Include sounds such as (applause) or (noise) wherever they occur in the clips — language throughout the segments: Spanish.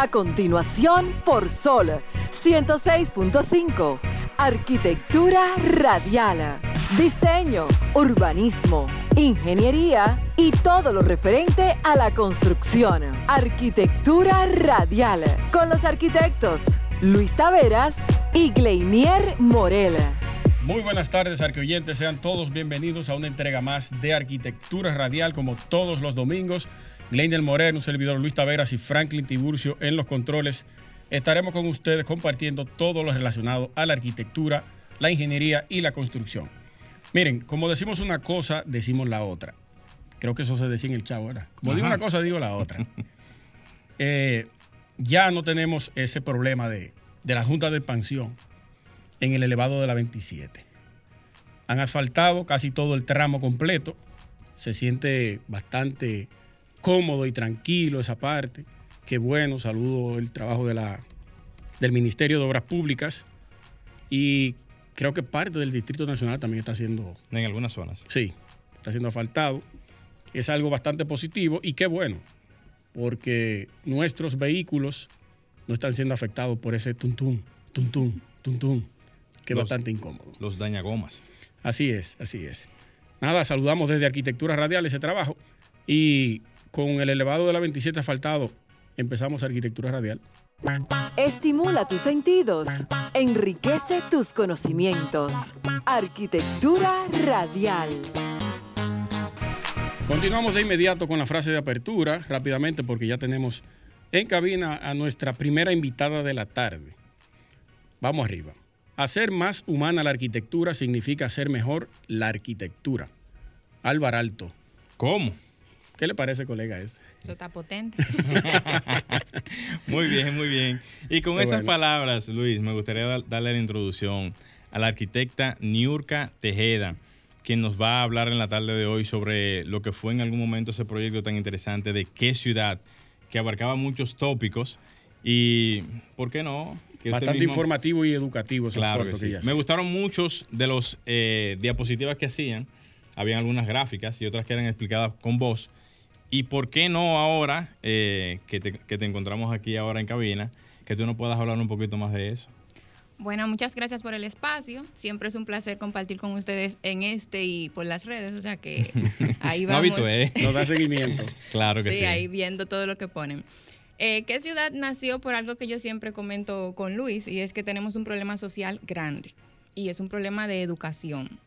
A continuación, por Sol 106.5. Arquitectura radial. Diseño, urbanismo, ingeniería y todo lo referente a la construcción. Arquitectura radial. Con los arquitectos Luis Taveras y Gleinier Morel. Muy buenas tardes, arqueoyentes. Sean todos bienvenidos a una entrega más de Arquitectura Radial, como todos los domingos. Gleinier Morel, un servidor Luis Taveras y Franklin Tiburcio en los controles. Estaremos con ustedes compartiendo todo lo relacionado a la arquitectura, la ingeniería y la construcción. Miren, como decimos una cosa, decimos la otra. Creo que eso se decía en el chavo, ¿verdad? Como digo una cosa, digo la otra. (laughs) Eh, ya no tenemos ese problema de, de la Junta de Expansión en el elevado de la 27. Han asfaltado casi todo el tramo completo. Se siente bastante cómodo y tranquilo esa parte. Qué bueno, saludo el trabajo de la, del Ministerio de Obras Públicas. Y creo que parte del Distrito Nacional también está haciendo... En algunas zonas. Sí, está siendo asfaltado. Es algo bastante positivo y qué bueno, porque nuestros vehículos no están siendo afectados por ese tuntún, tuntún, tuntún, que es bastante incómodo. Los dañagomas. Así es, así es. Nada, saludamos desde Arquitectura Radial ese trabajo y con el elevado de la 27 asfaltado empezamos Arquitectura Radial. Estimula tus sentidos. Enriquece tus conocimientos. Arquitectura radial. Continuamos de inmediato con la frase de apertura, rápidamente, porque ya tenemos en cabina a nuestra primera invitada de la tarde. Vamos arriba. Hacer más humana la arquitectura significa hacer mejor la arquitectura. Álvaro Alto. ¿Cómo? ¿Qué le parece, colega? Ese? Eso está potente. (laughs) Muy bien, muy bien. Y con esas bueno. palabras, Luis, me gustaría dar- darle la introducción a la arquitecta Niurka Tejeda, quien nos va a hablar en la tarde de hoy sobre lo que fue en algún momento ese proyecto tan interesante de qué ciudad, que abarcaba muchos tópicos y, ¿por qué no? Que Bastante mismo- informativo y educativo esos Claro que sí. hace. Me gustaron muchos de los eh, diapositivas que hacían. Habían algunas gráficas y otras que eran explicadas con voz. ¿Y por qué no ahora, eh, que, te, que te encontramos aquí ahora en cabina, que tú nos puedas hablar un poquito más de eso? Bueno, muchas gracias por el espacio. Siempre es un placer compartir con ustedes en este y por las redes. O sea que (laughs) ahí No vamos. habitué. Nos da seguimiento. (laughs) Claro que sí. sí, ahí viendo todo lo que ponen. Eh, ¿Qué ciudad nació por algo que yo siempre comento con Luis? Y es que tenemos un problema social grande. Y es un problema de educación.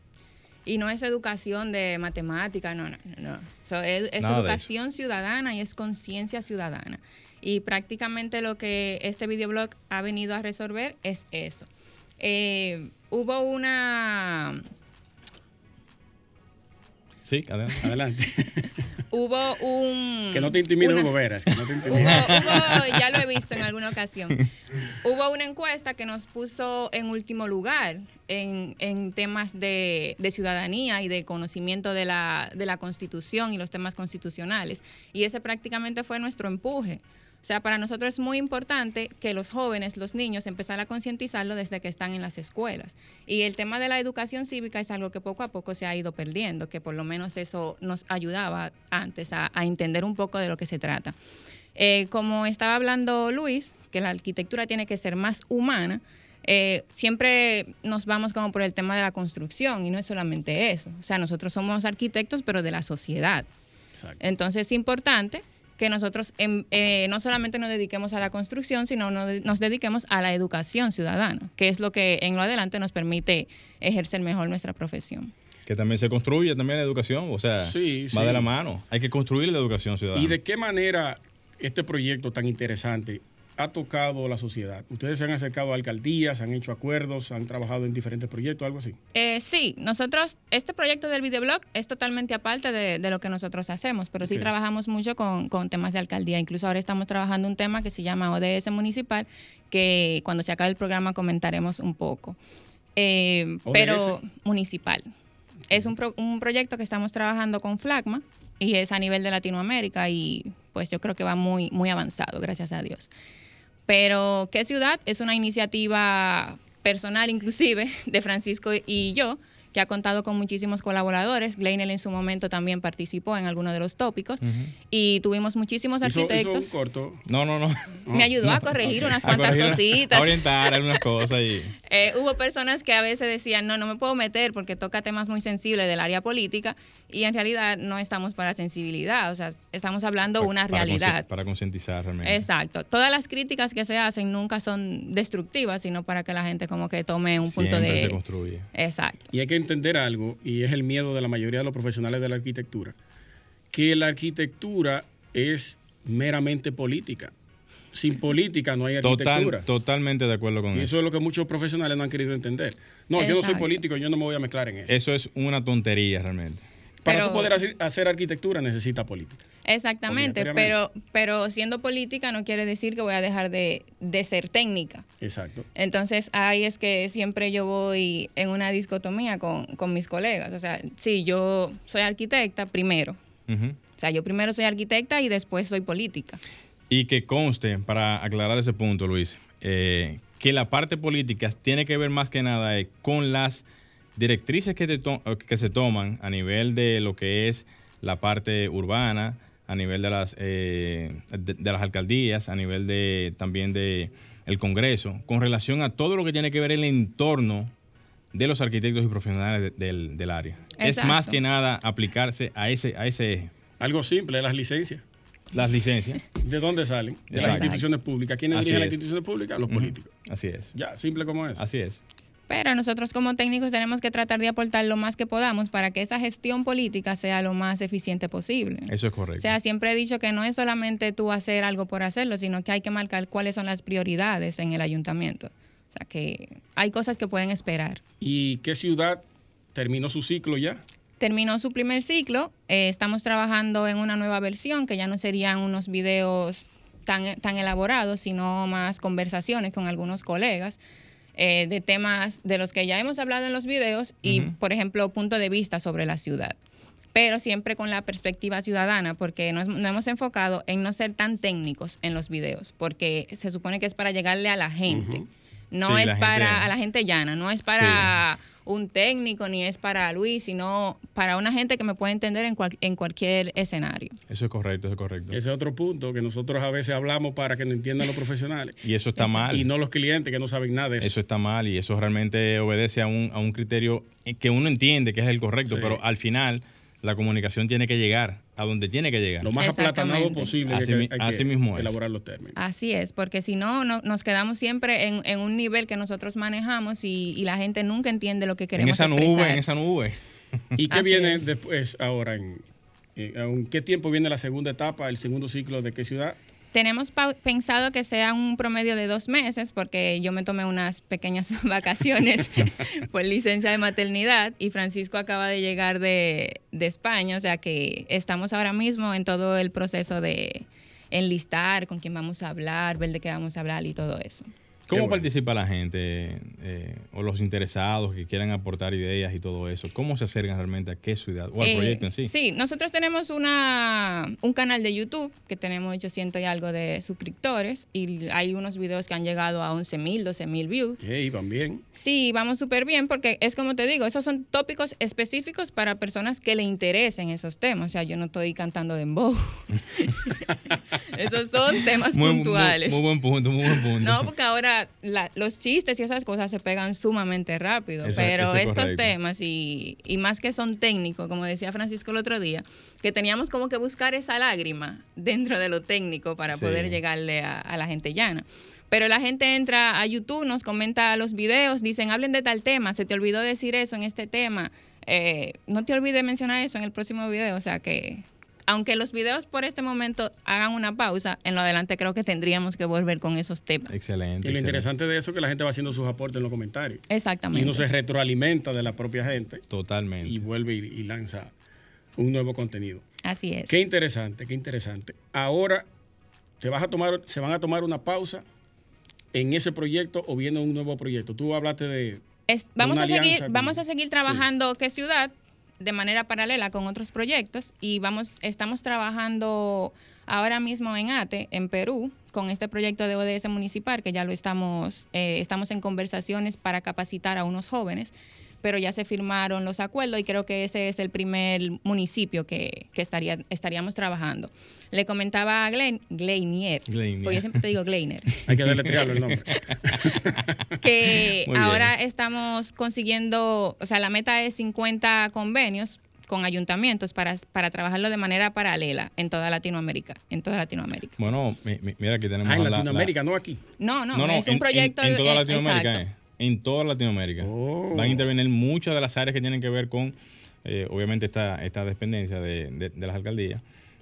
Y no es educación de matemática, no, no, no. So, es educación ciudadana y es conciencia ciudadana. Y prácticamente lo que este videoblog ha venido a resolver es eso. Eh, hubo una Sí, adelante. Adelante. (laughs) hubo un que no te intimide una- Hugo Veras. Que no te Hubo, (laughs) hubo- ya lo he visto en alguna ocasión. Hubo una encuesta que nos puso en último lugar en, en temas de, de ciudadanía y de conocimiento de la, de la Constitución y los temas constitucionales. Y ese prácticamente fue nuestro empuje. O sea, para nosotros es muy importante que los jóvenes, los niños, empezar a concientizarlo desde que están en las escuelas. Y el tema de la educación cívica es algo que poco a poco se ha ido perdiendo, que por lo menos eso nos ayudaba antes a, a entender un poco de lo que se trata. Eh, como estaba hablando Luis, que la arquitectura tiene que ser más humana, eh, siempre nos vamos como por el tema de la construcción y no es solamente eso. O sea, nosotros somos arquitectos, pero de la sociedad. Exacto. Entonces es importante que nosotros eh, no solamente nos dediquemos a la construcción, sino no- nos dediquemos a la educación ciudadana, que es lo que en lo adelante nos permite ejercer mejor nuestra profesión. Que también se construye también la educación, o sea, Sí, va sí. de la mano. Hay que construir la educación ciudadana. ¿Y de qué manera este proyecto tan interesante ha tocado la sociedad? ¿Ustedes se han acercado a alcaldías, han hecho acuerdos, han trabajado en diferentes proyectos, algo así? Eh, sí, nosotros, este proyecto del videoblog es totalmente aparte de, de lo que nosotros hacemos, pero sí trabajamos mucho con, con temas de alcaldía. Incluso ahora estamos trabajando un tema que se llama ODS Municipal, que cuando se acabe el programa comentaremos un poco. Eh, pero municipal. Es un, pro- un proyecto que estamos trabajando con Flagma y es a nivel de Latinoamérica y pues yo creo que va muy, muy avanzado, gracias a Dios. Pero ¿qué ciudad? Es una iniciativa personal inclusive (laughs) de Francisco y yo que ha contado con muchísimos colaboradores. Gleinel en su momento también participó en algunos de los tópicos y tuvimos muchísimos Hizo- hizo arquitectos. un corto. No, no, no. Me ayudó a corregir unas A cuantas corregir, cositas. A orientar algunas cosas y... Eh, hubo personas que a veces decían, no, no me puedo meter porque toca temas muy sensibles del área política y en realidad no estamos para sensibilidad, o sea, estamos hablando una para consci- realidad. Para concientizar realmente. Exacto. Todas las críticas que se hacen nunca son destructivas, sino para que la gente como que tome un punto Siempre se de... construye. Exacto. Y hay que entender algo, y es el miedo de la mayoría de los profesionales de la arquitectura, que la arquitectura es meramente política. Sin política no hay arquitectura. Total, totalmente de acuerdo con y eso. eso es lo que muchos profesionales no han querido entender. No, yo no soy político, yo no me voy a mezclar en eso. Eso es una tontería realmente. Para Pero- tú poder hacer, hacer arquitectura necesita política. Exactamente, pero, pero siendo política no quiere decir que voy a dejar de, de ser técnica. Exacto. Entonces ahí es que siempre yo voy en una discotomía con, con mis colegas. O sea, sí, yo soy arquitecta primero. O sea, yo primero soy arquitecta y después soy política. Y que conste, para aclarar ese punto, Luis, eh, que la parte política tiene que ver más que nada eh, con las directrices que, te to- que se toman a nivel de lo que es la parte urbana, a nivel de las, eh, de, de las alcaldías, a nivel de también de el Congreso, con relación a todo lo que tiene que ver el entorno de los arquitectos y profesionales de- del, del área. Es más que nada aplicarse a ese, a ese eje. Algo simple, las licencias. Las licencias. ¿De dónde salen? De las instituciones públicas. ¿Quiénes dirigen las es. instituciones públicas? Los políticos. Así es. Ya, simple como es. Así es. Pero nosotros como técnicos tenemos que tratar de aportar lo más que podamos para que esa gestión política sea lo más eficiente posible. Eso es correcto. O sea, siempre he dicho que no es solamente tú hacer algo por hacerlo, sino que hay que marcar cuáles son las prioridades en el ayuntamiento. O sea, que hay cosas que pueden esperar. ¿Y qué ciudad terminó su ciclo ya? Terminó su primer ciclo, eh, estamos trabajando en una nueva versión que ya no serían unos videos tan, tan elaborados, sino más conversaciones con algunos colegas eh, de temas de los que ya hemos hablado en los videos y, por ejemplo, punto de vista sobre la ciudad. Pero siempre con la perspectiva ciudadana, porque nos, nos hemos enfocado en no ser tan técnicos en los videos, porque se supone que es para llegarle a la gente. No Sí, es para gente- a la gente llana, no es para un técnico ni es para Luis, sino para una gente que me puede entender en, cual- en cualquier escenario. Eso es correcto, eso es correcto. Ese es otro punto que nosotros a veces hablamos para que nos entiendan los profesionales. Y eso está mal. Y no los clientes que no saben nada de eso. Eso está mal y eso realmente obedece a un, a un criterio que uno entiende que es el correcto, Sí. pero al final la comunicación tiene que llegar a donde tiene que llegar. Lo más aplatanado posible Así que mi- hay que así mismo es. elaborar los términos. Así es, porque si no, no- nos quedamos siempre en, en un nivel que nosotros manejamos y, y la gente nunca entiende lo que en queremos esa nube, expresar. en esa nube. (laughs) ¿Y qué Así viene es. después ahora? En, en- ¿En qué tiempo viene la segunda etapa, el segundo ciclo de qué ciudad? Tenemos pensado que sea un promedio de dos meses, porque yo me tomé unas pequeñas (laughs) vacaciones (laughs) por licencia de maternidad y Francisco acaba de llegar de, de España, o sea que estamos ahora mismo en todo el proceso de enlistar con quién vamos a hablar, ver de qué vamos a hablar y todo eso. ¿Cómo bueno. participa la gente eh, o los interesados que quieran aportar ideas y todo eso? ¿Cómo se acercan realmente a qué ciudad o al Eh, proyecto en sí? Sí, nosotros tenemos una, un canal de YouTube que tenemos 800 y algo de suscriptores y hay unos videos que han llegado a 11 mil, 12 mil views. Sí, van bien. Sí, vamos súper bien porque es como te digo, esos son tópicos específicos para personas que le interesen esos temas. O sea, yo no estoy cantando de dembow. (laughs) (laughs) esos son temas Muy- muy- puntuales. Muy, buen punto, muy buen punto. No, porque ahora la- los chistes y esas cosas se pegan sumamente rápido, pero estos correcto. temas y, y más que son técnicos, como decía Francisco el otro día, que teníamos como que buscar esa lágrima dentro de lo técnico para Sí. poder llegarle a, a la gente llana. Pero la gente entra a YouTube, nos comenta los videos, dicen, hablen de tal tema, se te olvidó decir eso en este tema, eh, no te olvides mencionar eso en el próximo video, o sea que... Aunque los videos por este momento hagan una pausa, en lo adelante creo que tendríamos que volver con esos temas. Excelente. Y lo excelente. interesante de eso es que la gente va haciendo sus aportes en los comentarios. Y Exactamente. uno se retroalimenta de la propia gente Totalmente. y vuelve y, y lanza un nuevo contenido. Así es. Qué interesante, qué interesante. Ahora te vas a tomar, se van a tomar una pausa en ese proyecto o viene un nuevo proyecto. Tú hablaste de Es- vamos, a seguir, alianza vamos a seguir trabajando qué ciudad de manera paralela con otros proyectos y vamos estamos trabajando ahora mismo en ATE, en Perú, con este proyecto de ODS municipal que ya lo estamos, eh, estamos en conversaciones para capacitar a unos jóvenes pero ya se firmaron los acuerdos y creo que ese es el primer municipio que, que estaría, estaríamos trabajando. Le comentaba a Glen, Gleinier, Gleinier. porque yo siempre te digo Gleiner, (laughs) Hay que deletrearlo el nombre. (laughs) que Muy bien. ahora estamos consiguiendo, o sea, la meta es 50 convenios con ayuntamientos para, para trabajarlo de manera paralela en toda Latinoamérica, en toda Latinoamérica. Bueno, mi- mi- mira, aquí tenemos Ah, en la- la- Latinoamérica, no aquí. No, no, No, no, es un en- proyecto en, en toda eh, Latinoamérica. exacto. eh. En toda Latinoamérica. Oh. Van a intervenir muchas de las áreas que tienen que ver con, eh, obviamente, esta, esta dependencia de, de- de las alcaldías.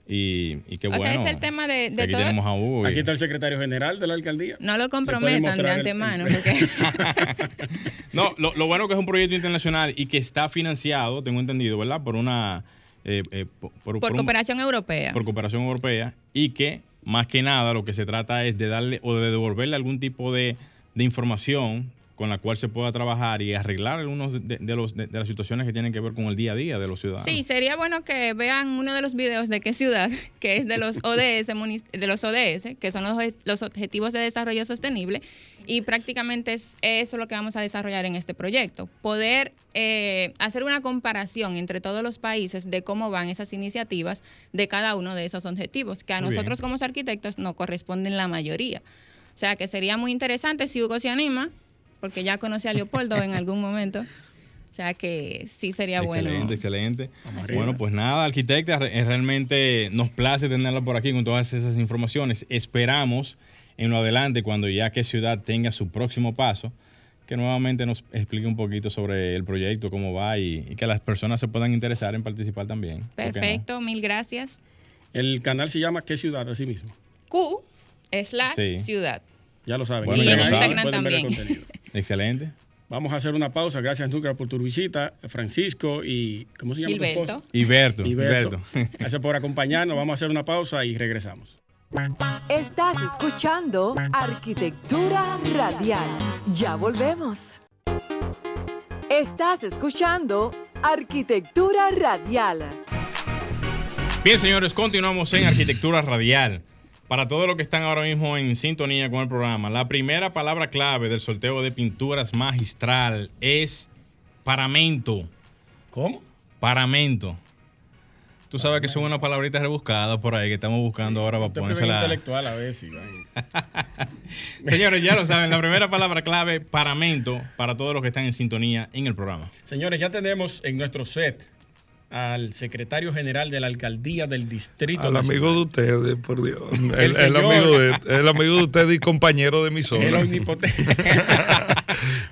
Y, y qué O bueno. sea, es el tema de- de aquí todo- tenemos a Hugo. y- Aquí está el secretario general de la alcaldía. No lo comprometan de antemano, el- porque (laughs) No, lo, lo bueno que es un proyecto internacional y que está financiado, tengo entendido, ¿verdad? Por una... eh, eh, por, por- por por un- cooperación europea. por cooperación europea y que más que nada lo que se trata es de darle o de devolverle algún tipo de, de información con la cual se pueda trabajar y arreglar algunos de, de los, de, de las situaciones que tienen que ver con el día a día de los ciudadanos. Sí, sería bueno que vean uno de los videos de qué ciudad, (laughs) que es de los (laughs) ODS, de los ODS, que son los, obje- los Objetivos de Desarrollo Sostenible, y prácticamente es eso lo que vamos a desarrollar en este proyecto. Poder eh, hacer una comparación entre todos los países de cómo van esas iniciativas de cada uno de esos objetivos, que a Muy bien. nosotros como arquitectos nos corresponden la mayoría. O sea, que sería muy interesante si Hugo se anima, porque ya conocí a Leopoldo en algún momento. O sea que sí sería bueno. Excelente, excelente. Bueno, pues nada, arquitecta, eh, realmente nos place tenerla por aquí con todas esas informaciones. Esperamos en lo adelante, cuando ya que ciudad tenga su próximo paso, que nuevamente nos explique un poquito sobre el proyecto, cómo va y, y que las personas se puedan interesar en participar también. Perfecto, mil gracias. El canal se llama ¿Qué ciudad? Así mismo. Q slash Sí. ciudad. Ya lo saben. Bueno, Y ya en lo saben. Instagram Pueden ver el también. (laughs) Excelente. Vamos a hacer una pausa. Gracias, Núcleo, por tu visita. Francisco y. ¿Cómo se llama tu Gilberto. esposo? Iberto. Gilberto. Iberto. (laughs) Gracias por acompañarnos. Vamos a hacer una pausa y regresamos. Estás escuchando Arquitectura Radial. Ya volvemos. Estás escuchando Arquitectura Radial. Bien, señores, continuamos en Arquitectura Radial. Para todos los que están ahora mismo en sintonía con el programa, la primera palabra clave del sorteo de pinturas magistral es paramento. ¿Cómo? Paramento. Tú sabes que son una palabrita rebuscada por ahí que estamos buscando ahora para ponérsela. intelectual a si. (laughs) Señores, ya lo saben, la primera palabra clave, paramento, para todos los que están en sintonía en el programa. Señores, ya tenemos en nuestro set al secretario general de la alcaldía del distrito. Al Nacional. amigo de ustedes, por Dios. El, el amigo de, el amigo de ustedes y compañero de mi El zona. omnipotente. (laughs)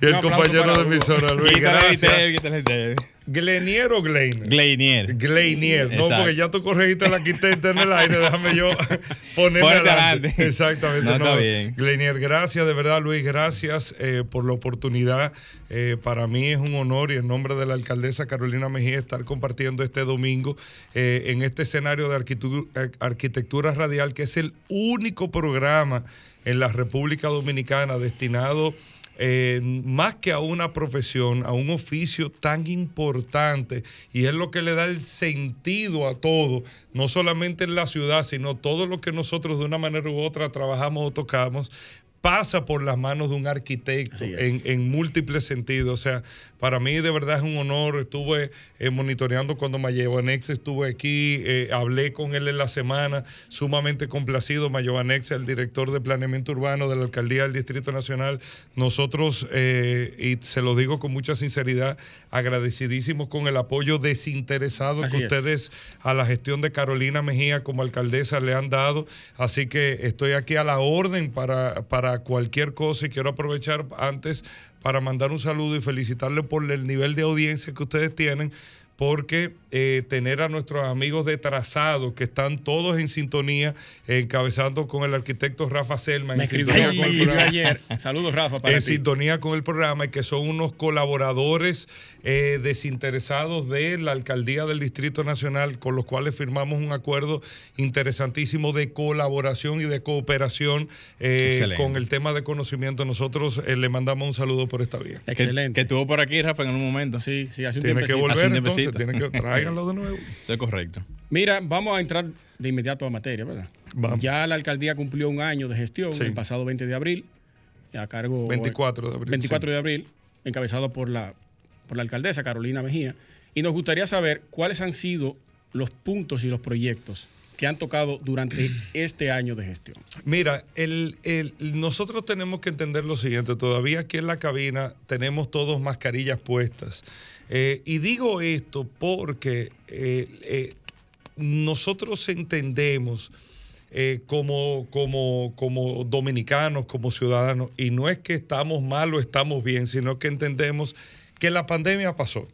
Y el compañero de zona, Luis. Quítale el Gracias. TV, quítale el TV. ¿Glenier o Gleiner? Gleinier. Gleinier, no, Exacto. porque ya tú corregiste al arquitecto en el aire, déjame yo (laughs) ponerme adelante. Exactamente. No, está bien. Gleinier, gracias, de verdad, Luis, gracias eh, por la oportunidad. Eh, para mí es un honor y en nombre de la alcaldesa Carolina Mejía estar compartiendo este domingo eh, en este escenario de arquitectura, arquitectura radial, que es el único programa en la República Dominicana destinado eh, más que a una profesión, a un oficio tan importante y es lo que le da el sentido a todo, no solamente en la ciudad, sino todo lo que nosotros de una manera u otra trabajamos o tocamos pasa por las manos de un arquitecto en, es. en múltiples sentidos. O sea, para mí de verdad es un honor. Estuve eh, monitoreando cuando Mayobanex estuve aquí, eh, hablé con él en la semana, sumamente complacido. Mayobanex, el director de planeamiento urbano de la alcaldía del Distrito Nacional. Nosotros, eh, y se lo digo con mucha sinceridad, agradecidísimos con el apoyo desinteresado Así que es. ustedes a la gestión de Carolina Mejía como alcaldesa le han dado. Así que estoy aquí a la orden para, para cualquier cosa y quiero aprovechar antes para mandar un saludo y felicitarle por el nivel de audiencia que ustedes tienen. Porque eh, tener a nuestros amigos de trazado, que están todos en sintonía, encabezando con el arquitecto Rafa Selma, Me en sintonía con el programa ayer. Saludos, Rafa, para en ti. sintonía con el programa y que son unos colaboradores eh, desinteresados de la alcaldía del Distrito Nacional, con los cuales firmamos un acuerdo interesantísimo de colaboración y de cooperación eh, con el tema de conocimiento. Nosotros le mandamos un saludo por esta vía. Que, Excelente. que estuvo por aquí, Rafa, en un momento. Sí, sí, hace un Tiene que un volver entonces, tiempecito. tiene que (laughs) tráiganlo de nuevo. Eso es correcto. Mira, vamos a entrar de inmediato a materia, ¿verdad? Vamos. Ya la alcaldía cumplió un año de gestión Sí. el pasado 20 de abril, a cargo 24 de abril, 24 de abril, encabezado por la por la alcaldesa Carolina Mejía y nos gustaría saber cuáles han sido los puntos y los proyectos que han tocado durante este año de gestión? Mira, el, nosotros tenemos que entender lo siguiente, todavía aquí en la cabina tenemos todos mascarillas puestas. Eh, y digo esto porque eh, eh, nosotros entendemos como, como, como dominicanos, como ciudadanos, y no es que estamos mal o estamos bien, sino que entendemos que la pandemia pasó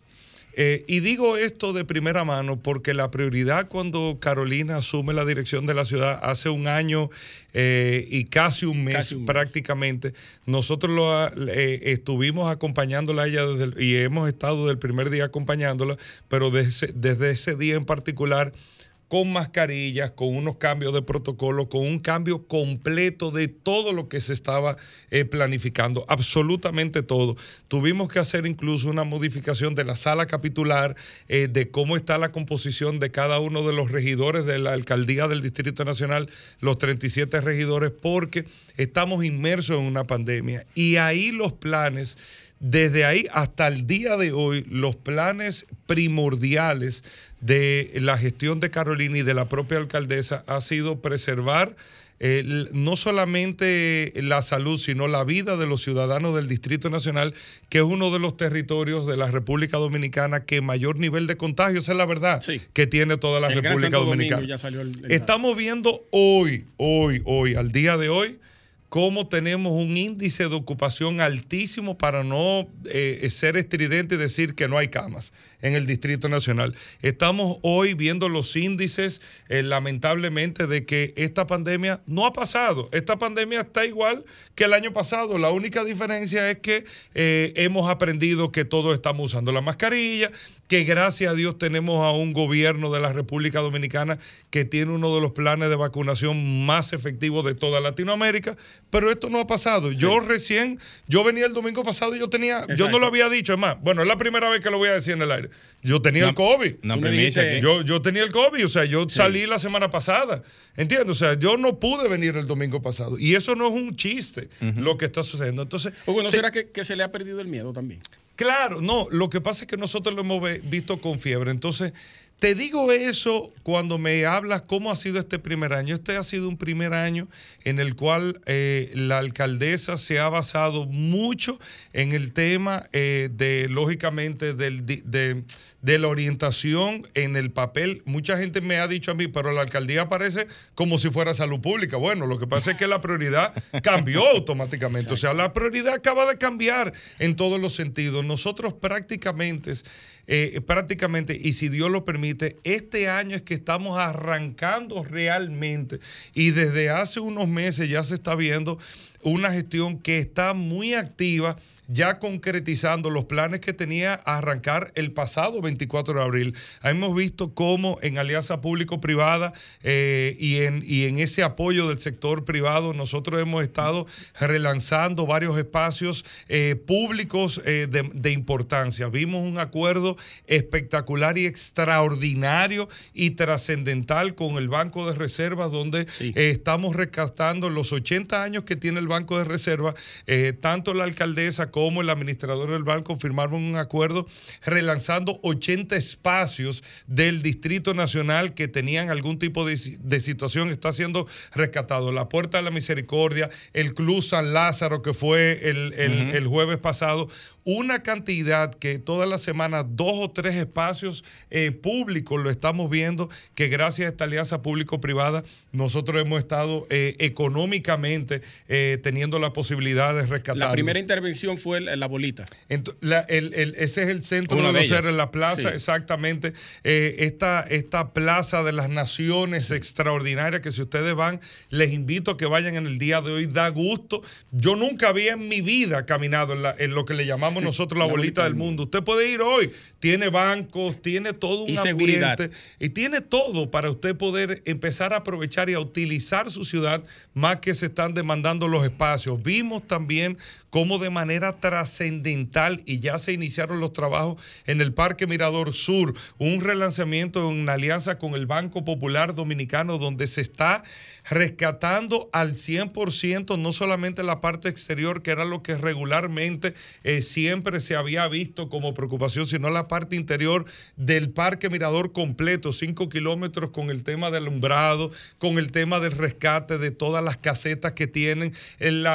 eh, y digo esto de primera mano porque la prioridad cuando Carolina asume la dirección de la ciudad hace un año eh, y casi un mes, prácticamente, nosotros lo, eh, estuvimos acompañándola a ella y hemos estado desde el primer día acompañándola, pero desde ese día en particular con mascarillas, con unos cambios de protocolo, con un cambio completo de todo lo que se estaba eh, planificando, absolutamente todo. Tuvimos que hacer incluso una modificación de la sala capitular, eh, de cómo está la composición de cada uno de los regidores de la alcaldía del Distrito Nacional, los 37 regidores, porque estamos inmersos en una pandemia y ahí los planes desde ahí hasta el día de hoy, los planes primordiales de la gestión de Carolina y de la propia alcaldesa ha sido preservar no solamente la salud, sino la vida de los ciudadanos del Distrito Nacional, que es uno de los territorios de la República Dominicana que mayor nivel de contagio, esa es la verdad, que tiene toda la República Dominicana. Estamos viendo hoy, hoy, hoy, al día de hoy, cómo tenemos un índice de ocupación altísimo para no eh, ser estridente y decir que no hay camas en el Distrito Nacional. Estamos hoy viendo los índices, eh, lamentablemente, de que esta pandemia no ha pasado. Esta pandemia está igual que el año pasado. La única diferencia es que eh, hemos aprendido que todos estamos usando la mascarilla, que gracias a Dios tenemos a un gobierno de la República Dominicana que tiene uno de los planes de vacunación más efectivos de toda Latinoamérica, pero esto no ha pasado. Yo recién, yo venía el domingo pasado y yo tenía, yo no lo había dicho, es más, bueno, es la primera vez que lo voy a decir en el aire. Yo tenía el COVID. yo, yo tenía el COVID, o sea, yo salí la semana pasada, ¿entiendes? O sea, yo no pude venir el domingo pasado y eso no es un chiste lo que está sucediendo. Entonces, Hugo, ¿no será que, que se le ha perdido el miedo también? Claro, no, lo que pasa es que nosotros lo hemos visto con fiebre. Entonces, te digo eso cuando me hablas cómo ha sido este primer año. Este ha sido un primer año en el cual eh, la alcaldesa se ha basado mucho en el tema eh, de, lógicamente, del, de, de la orientación en el papel. Mucha gente me ha dicho a mí, pero la alcaldía parece como si fuera salud pública. Bueno, lo que pasa es que la prioridad (laughs) cambió automáticamente. O sea, la prioridad acaba de cambiar en todos los sentidos. Nosotros prácticamente, eh, prácticamente, y si Dios lo permite, este año es que estamos arrancando realmente. Y desde hace unos meses ya se está viendo una gestión que está muy activa ya concretizando los planes que tenía a arrancar el pasado 24 de abril. Hemos visto cómo en alianza público-privada eh, y, en, y en ese apoyo del sector privado nosotros hemos estado relanzando varios espacios eh, públicos eh, de, importancia. Vimos un acuerdo espectacular y extraordinario y trascendental con el Banco de Reservas donde estamos rescatando los 80 años que tiene el Banco de Reservas, tanto la alcaldesa como el administrador del banco firmaron un acuerdo relanzando 80 espacios del Distrito Nacional que tenían algún tipo de, situación. Está siendo rescatado la Puerta de la Misericordia, el Club San Lázaro que fue el, jueves pasado, una cantidad que toda la semana dos o tres espacios eh, públicos lo estamos viendo que gracias a esta alianza público-privada nosotros hemos estado eh, económicamente eh, teniendo la posibilidad de rescatar. La primera intervención fue la bolita. ese es el centro de los en la plaza, exactamente. Esta, esta plaza de las naciones extraordinaria que si ustedes van, les invito a que vayan en el día de hoy. Da gusto. Yo nunca había en mi vida caminado en, lo que le llamamos nosotros la, bolita, del mundo. Usted puede ir hoy. Tiene bancos, tiene todo un y ambiente y tiene todo para usted poder empezar a aprovechar y a utilizar su ciudad más que se están demandando los espacios. Vimos también cómo de manera trascendental y ya se iniciaron los trabajos en el Parque Mirador Sur, un relanzamiento en alianza con el Banco Popular Dominicano donde se está rescatando al 100% no solamente la parte exterior, que era lo que regularmente eh, siempre se había visto como preocupación, sino la parte interior del Parque Mirador completo, cinco kilómetros con el tema del alumbrado, con el tema del rescate de todas las casetas que tienen, el,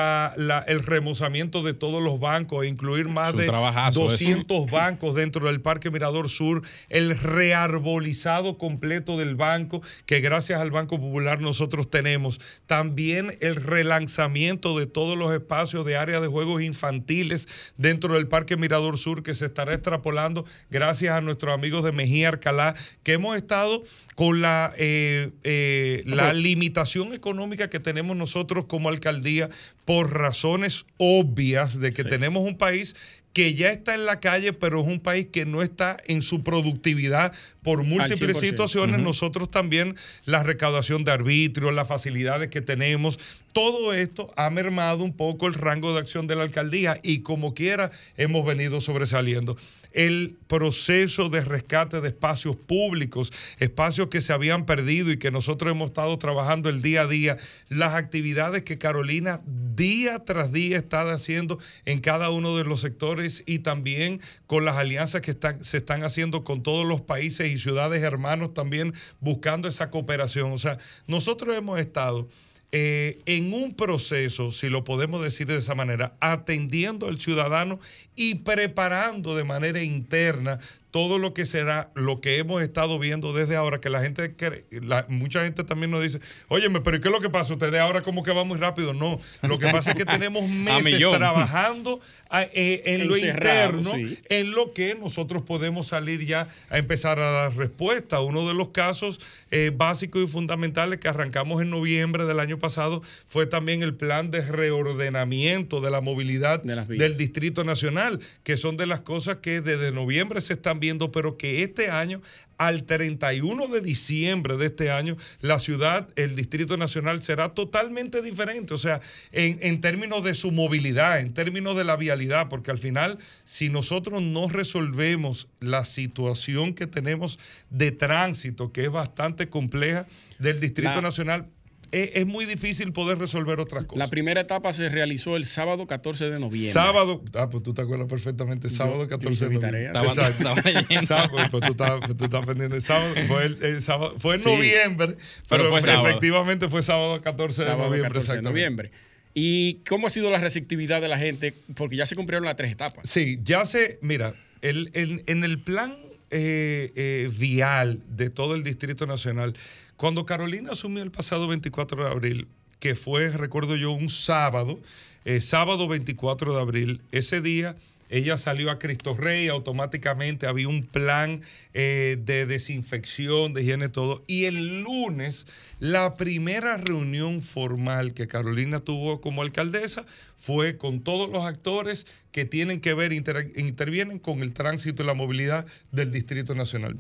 el remozamiento de todos los bancos, e incluir más de 200 bancos dentro del Parque Mirador Sur, el rearbolizado completo del banco, que gracias al Banco Popular nosotros tenemos, también el relanzamiento de todos los espacios de área de juegos infantiles dentro del Parque Mirador Sur, que se estará extrapolando gracias a nuestros amigos de Mejía Arcalá, que hemos estado con la, eh, eh, la limitación económica que tenemos nosotros como alcaldía por razones obvias de que tenemos un país que ya está en la calle, pero es un país que no está en su productividad por múltiples situaciones. Nosotros también la recaudación de arbitrio, las facilidades que tenemos, todo esto ha mermado un poco el rango de acción de la alcaldía y como quiera hemos venido sobresaliendo el proceso de rescate de espacios públicos, espacios que se habían perdido y que nosotros hemos estado trabajando el día a día, las actividades que Carolina día tras día está haciendo en cada uno de los sectores y también con las alianzas que se están haciendo con todos los países y ciudades hermanos también buscando esa cooperación. O sea, nosotros hemos estado eh, en un proceso, si lo podemos decir de esa manera, atendiendo al ciudadano y preparando de manera interna todo lo que será lo que hemos estado viendo desde ahora, que la gente, la, mucha gente también nos dice, óyeme, pero ¿qué es lo que pasa? Ustedes ahora como que va muy rápido. No, lo que pasa es que (laughs) tenemos meses trabajando eh, en lo interno, en lo que nosotros podemos salir ya a empezar a dar respuesta. Uno de los casos eh, básicos y fundamentales que arrancamos en noviembre del año pasado fue también el plan de reordenamiento de la movilidad del Distrito Nacional, que son de las cosas que desde noviembre se están viendo, pero que este año, al 31 de diciembre de este año, la ciudad, el Distrito Nacional será totalmente diferente. O sea, en, en términos de su movilidad, en términos de la vialidad, porque al final, si nosotros no resolvemos la situación que tenemos de tránsito, que es bastante compleja, del Distrito Nacional, es, muy difícil poder resolver otras cosas. La primera etapa se realizó el sábado 14 de noviembre. Sábado, ah, pues tú te acuerdas perfectamente, sábado 14 de noviembre. Estaba, sábado, pues tú estás, pues tú estás pendiente. Sábado, fue, el, sábado, fue en noviembre, pero, efectivamente fue sábado 14 de noviembre. 14 de noviembre. ¿Y cómo ha sido la receptividad de la gente? Porque ya se cumplieron las tres etapas. Sí, ya se, mira, el, en el plan eh, eh, vial de todo el Distrito Nacional, cuando Carolina asumió el pasado 24 de abril, que fue, recuerdo yo, un sábado, eh, sábado 24 de abril, ese día ella salió a Cristo Rey, automáticamente había un plan eh, de desinfección, de higiene, todo. Y el lunes, la primera reunión formal que Carolina tuvo como alcaldesa fue con todos los actores que tienen que ver, intervienen con el tránsito y la movilidad del Distrito Nacional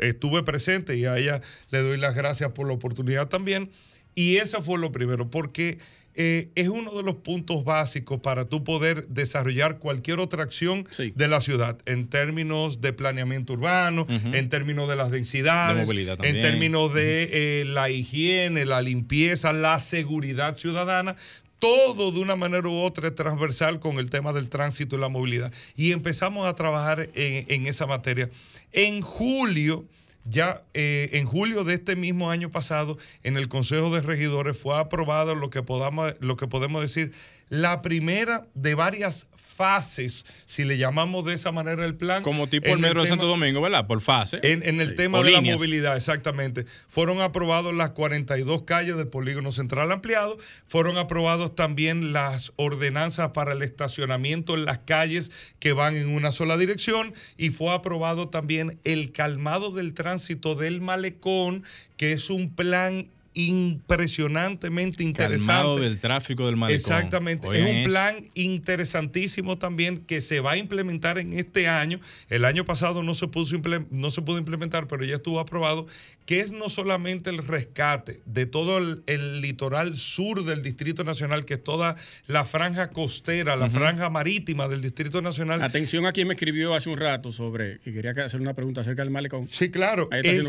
estuve presente y a ella le doy las gracias por la oportunidad también. Y eso fue lo primero, porque eh, es uno de los puntos básicos para tú poder desarrollar cualquier otra acción de la ciudad en términos de planeamiento urbano, en términos de las densidades, en términos de eh, la higiene, la limpieza, la seguridad ciudadana todo de una manera u otra es transversal con el tema del tránsito y la movilidad. Y empezamos a trabajar en, esa materia. En julio, ya eh, en julio de este mismo año pasado, en el Consejo de Regidores fue aprobado lo que, podamos, lo que podemos decir, la primera de varias fases, si le llamamos de esa manera el plan. Como tipo el metro de Santo Domingo, ¿verdad? Por fase. En, el tema de la movilidad, exactamente. Fueron aprobados las 42 calles del polígono central ampliado, fueron aprobados también las ordenanzas para el estacionamiento en las calles que van en una sola dirección y fue aprobado también el calmado del tránsito del malecón, que es un plan impresionantemente interesante. Calmado del tráfico del malecón. Exactamente. es un plan interesantísimo también que se va a implementar en este año. El año pasado no se, pudo, no se pudo implementar, pero ya estuvo aprobado, que es no solamente el rescate de todo el, litoral sur del Distrito Nacional, que es toda la franja costera, la franja marítima del Distrito Nacional. Atención a quien me escribió hace un rato sobre que quería hacer una pregunta acerca del malecón. Sí, claro. Es,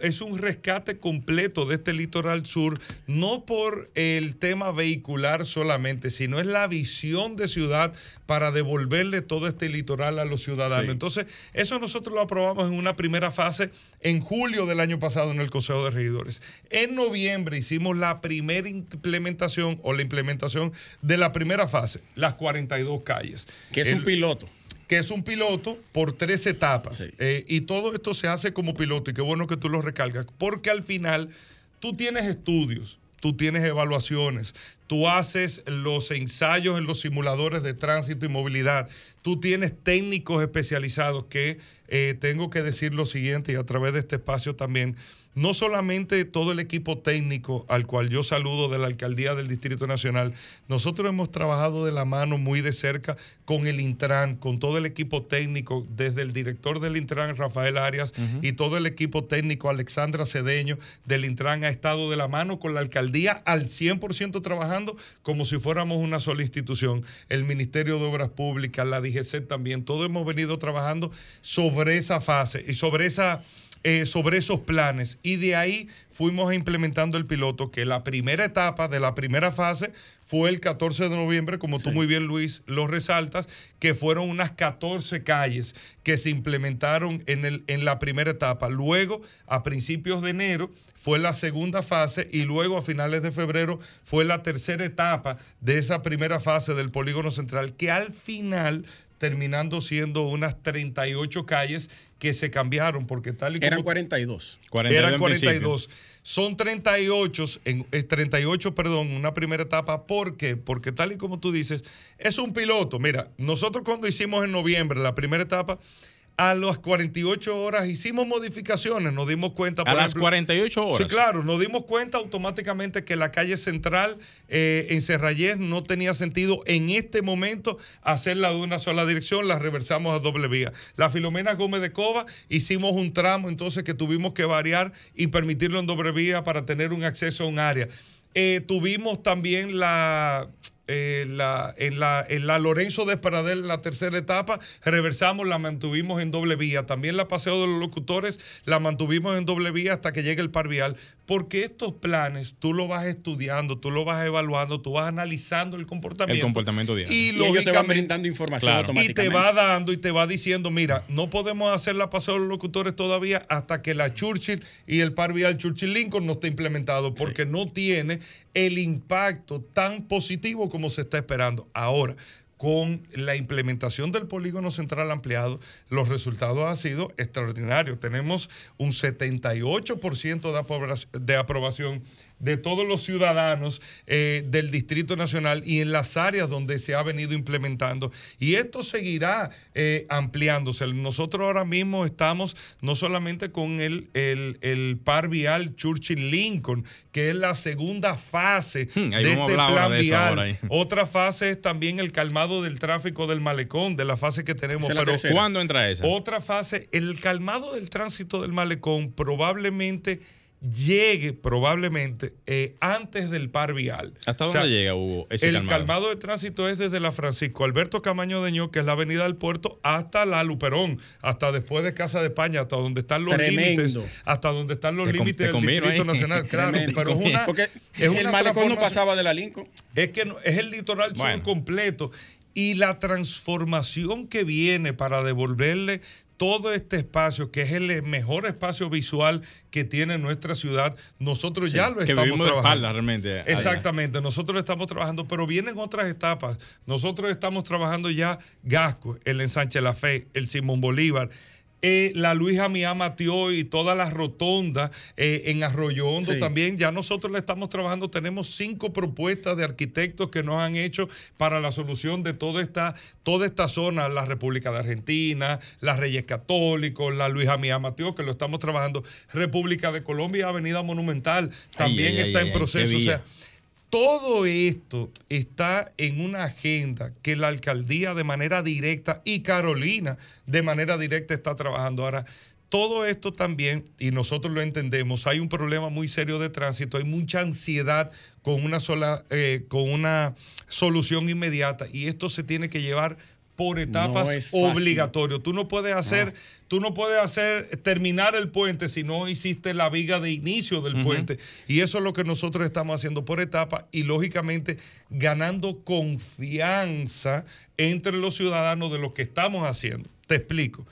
es un rescate completo de este litoral litoral sur, no por el tema vehicular solamente, sino es la visión de ciudad para devolverle todo este litoral a los ciudadanos. Entonces, eso nosotros lo aprobamos en una primera fase en julio del año pasado en el Consejo de Regidores. En noviembre hicimos la primera implementación o la implementación de la primera fase, las 42 calles. Que es un piloto que es un piloto por tres etapas. Eh, y todo esto se hace como piloto y qué bueno que tú lo recargas, porque al final tú tienes estudios, tú tienes evaluaciones, tú haces los ensayos en los simuladores de tránsito y movilidad, tú tienes técnicos especializados que eh, tengo que decir lo siguiente y a través de este espacio también no solamente todo el equipo técnico al cual yo saludo de la Alcaldía del Distrito Nacional, nosotros hemos trabajado de la mano muy de cerca con el Intran, con todo el equipo técnico, desde el director del Intran, Rafael Arias, y todo el equipo técnico, Alexandra Cedeño, del Intran, ha estado de la mano con la Alcaldía al 100% trabajando como si fuéramos una sola institución. El Ministerio de Obras Públicas, la DGC también, todos hemos venido trabajando sobre esa fase y sobre esa eh, sobre esos planes y de ahí fuimos implementando el piloto que la primera etapa de la primera fase fue el 14 de noviembre, como tú muy bien Luis lo resaltas, que fueron unas 14 calles que se implementaron en, el, en la primera etapa. Luego, a principios de enero, fue la segunda fase y luego a finales de febrero fue la tercera etapa de esa primera fase del polígono central, que al final terminando siendo unas 38 calles que se cambiaron porque tal y como... Eran 42. eran 42. Son 38, en, 38, eh, perdón, una primera etapa. ¿Por qué? Porque tal y como tú dices, es un piloto. Mira, nosotros cuando hicimos en noviembre la primera etapa, a las 48 horas hicimos modificaciones, nos dimos cuenta. a las 48 horas. Sí, claro, nos dimos cuenta automáticamente que la calle central eh, en Cerrayés no tenía sentido en este momento hacerla de una sola dirección, la reversamos a doble vía. La Filomena Gómez de Cova hicimos un tramo entonces que tuvimos que variar y permitirlo en doble vía para tener un acceso a un área. Eh, tuvimos también la eh, la, en, la, en la Lorenzo de la tercera etapa, reversamos, la mantuvimos en doble vía. También la Paseo de los Locutores la mantuvimos en doble vía hasta que llegue el par vial. Porque estos planes tú lo vas estudiando, tú lo vas evaluando, tú vas analizando el comportamiento. El comportamiento diario. Y, y te van brindando información automáticamente. Y te va dando y te va diciendo, mira, no podemos hacer la Paseo de los Locutores todavía hasta que la Churchill y el par vial Churchill Lincoln no esté implementado, porque no tiene el impacto tan positivo como se está esperando. Ahora, con la implementación del polígono central ampliado, los resultados han sido extraordinarios. Tenemos un 78% de aprobación de todos los ciudadanos eh, del Distrito Nacional y en las áreas donde se ha venido implementando. Y esto seguirá eh, ampliándose. Nosotros ahora mismo estamos no solamente con el, el, par vial Churchill-Lincoln, que es la segunda fase hmm, de este plan vial. (laughs) Otra fase es también el calmado del tráfico del malecón, de la fase que tenemos. Pero ¿Cuándo entra esa? Otra fase, el calmado del tránsito del malecón probablemente llegue probablemente eh, antes del par vial. ¿Hasta dónde llega, Hugo? el calmado? de tránsito es desde la Francisco Alberto Camaño de Ño, que es la avenida del puerto, hasta la Luperón, hasta después de Casa de España, hasta donde están los límites, hasta donde están los límites del Distrito Nacional. (laughs) Claro, pero es una, Porque el malecón no pasaba de la Lincoln. Es que es el litoral sur completo y la transformación que viene para devolverle todo este espacio, que es el mejor espacio visual que tiene nuestra ciudad, nosotros ya lo estamos trabajando. espalda, realmente. Exactamente, nosotros lo estamos trabajando, pero vienen otras etapas. Nosotros estamos trabajando ya Gasco, el Ensanche La Fe, el Simón Bolívar. Eh, la Luisa Mía Matió y toda la rotonda eh, en Arroyo Hondo también. Ya nosotros le estamos trabajando, tenemos cinco propuestas de arquitectos que nos han hecho para la solución de toda esta, toda esta zona, la República de Argentina, la Reyes Católicos, la Luisa Mía Matió, que lo estamos trabajando, República de Colombia, Avenida Monumental, también está en proceso. O sea, todo esto está en una agenda que la alcaldía de manera directa y Carolina de manera directa está trabajando. Ahora, todo esto también, y nosotros lo entendemos, hay un problema muy serio de tránsito, hay mucha ansiedad con una sola, eh, con una solución inmediata, y esto se tiene que llevar por etapas No es obligatorio. Tú no puedes hacer, tú no puedes hacer terminar el puente si no hiciste la viga de inicio del puente. Y eso es lo que nosotros estamos haciendo por etapas y lógicamente ganando confianza entre los ciudadanos de lo que estamos haciendo. Te explico.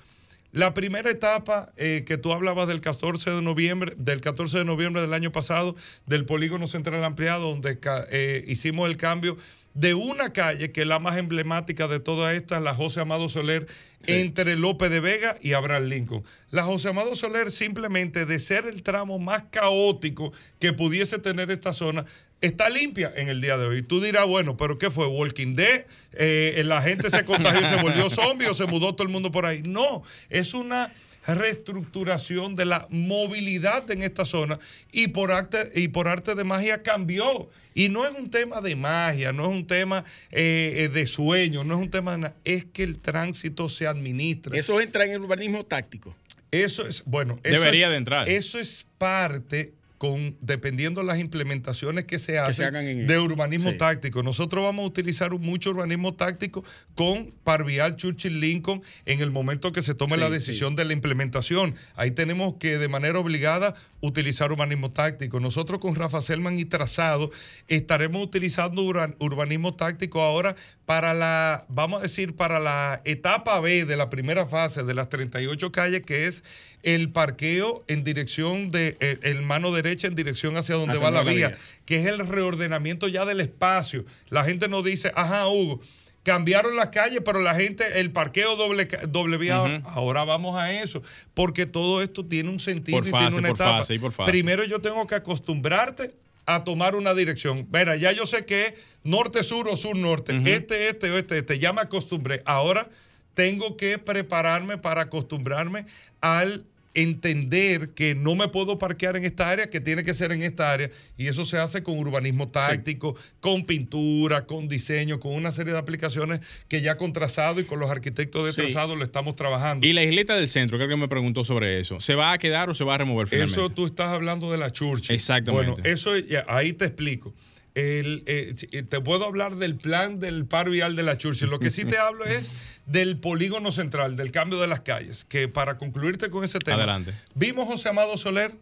La primera etapa eh, que tú hablabas del 14 de noviembre, del 14 de noviembre del año pasado, del polígono central ampliado, donde eh, hicimos el cambio de una calle que es la más emblemática de todas estas, la José Amado Soler, entre López de Vega y Abraham Lincoln. La José Amado Soler simplemente de ser el tramo más caótico que pudiese tener esta zona, está limpia en el día de hoy. Tú dirás, bueno, pero ¿qué fue? ¿Walking Dead? Eh, ¿La gente se contagió y se volvió zombie o se mudó todo el mundo por ahí? No, es una reestructuración de la movilidad en esta zona y por arte, y por arte de magia cambió. Y no es un tema de magia, no es un tema eh, eh, de sueño, no es un tema de nada, es que el tránsito se administra. Eso entra en el urbanismo táctico. Eso es, bueno, eso Debería es- de entrar. Eso es parte con, dependiendo de las implementaciones que se hacen en- de urbanismo sí. táctico. Nosotros vamos a utilizar mucho urbanismo táctico con Parvial Churchill Lincoln en el momento que se tome Sí, la decisión de la implementación. Ahí tenemos que de manera obligada utilizar urbanismo táctico. Nosotros con Rafa Selman y Trazado estaremos utilizando urbanismo táctico ahora para la, vamos a decir, para la etapa B de la primera fase de las 38 calles, que es el parqueo en dirección de, eh, el mano derecha en dirección hacia donde Hacia va la vía, vía. que es el reordenamiento ya del espacio. La gente nos dice, ajá, Hugo. Cambiaron las calles, pero la gente, el parqueo doble, doble vía, ahora vamos a eso, porque todo esto tiene un sentido Por y fase, tiene una por etapa. fase y por fase. Primero yo tengo que acostumbrarte a tomar una dirección. Mira, ya yo sé que es norte-sur o sur-norte, este, este o este, este, ya me acostumbré. Ahora tengo que prepararme para acostumbrarme al entender que no me puedo parquear en esta área, que tiene que ser en esta área, y eso se hace con urbanismo táctico, con pintura, con diseño, con una serie de aplicaciones que ya con trazado y con los arquitectos de Sí. trazado lo estamos trabajando. Y la isleta del centro, que alguien me preguntó sobre eso. ¿Se va a quedar o se va a remover finalmente? Eso tú estás hablando de la Churchill. Exactamente. Bueno, eso ya, ahí te explico. El, eh, eh, te puedo hablar del plan del paro vial de la Churchill. Lo que sí te (laughs) hablo es del polígono central, del cambio de las calles. Que para concluirte con ese tema, Adelante. vimos José Amado Soler,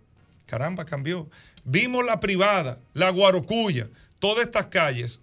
caramba, cambió. Vimos la privada, la Guarocuya, todas estas calles.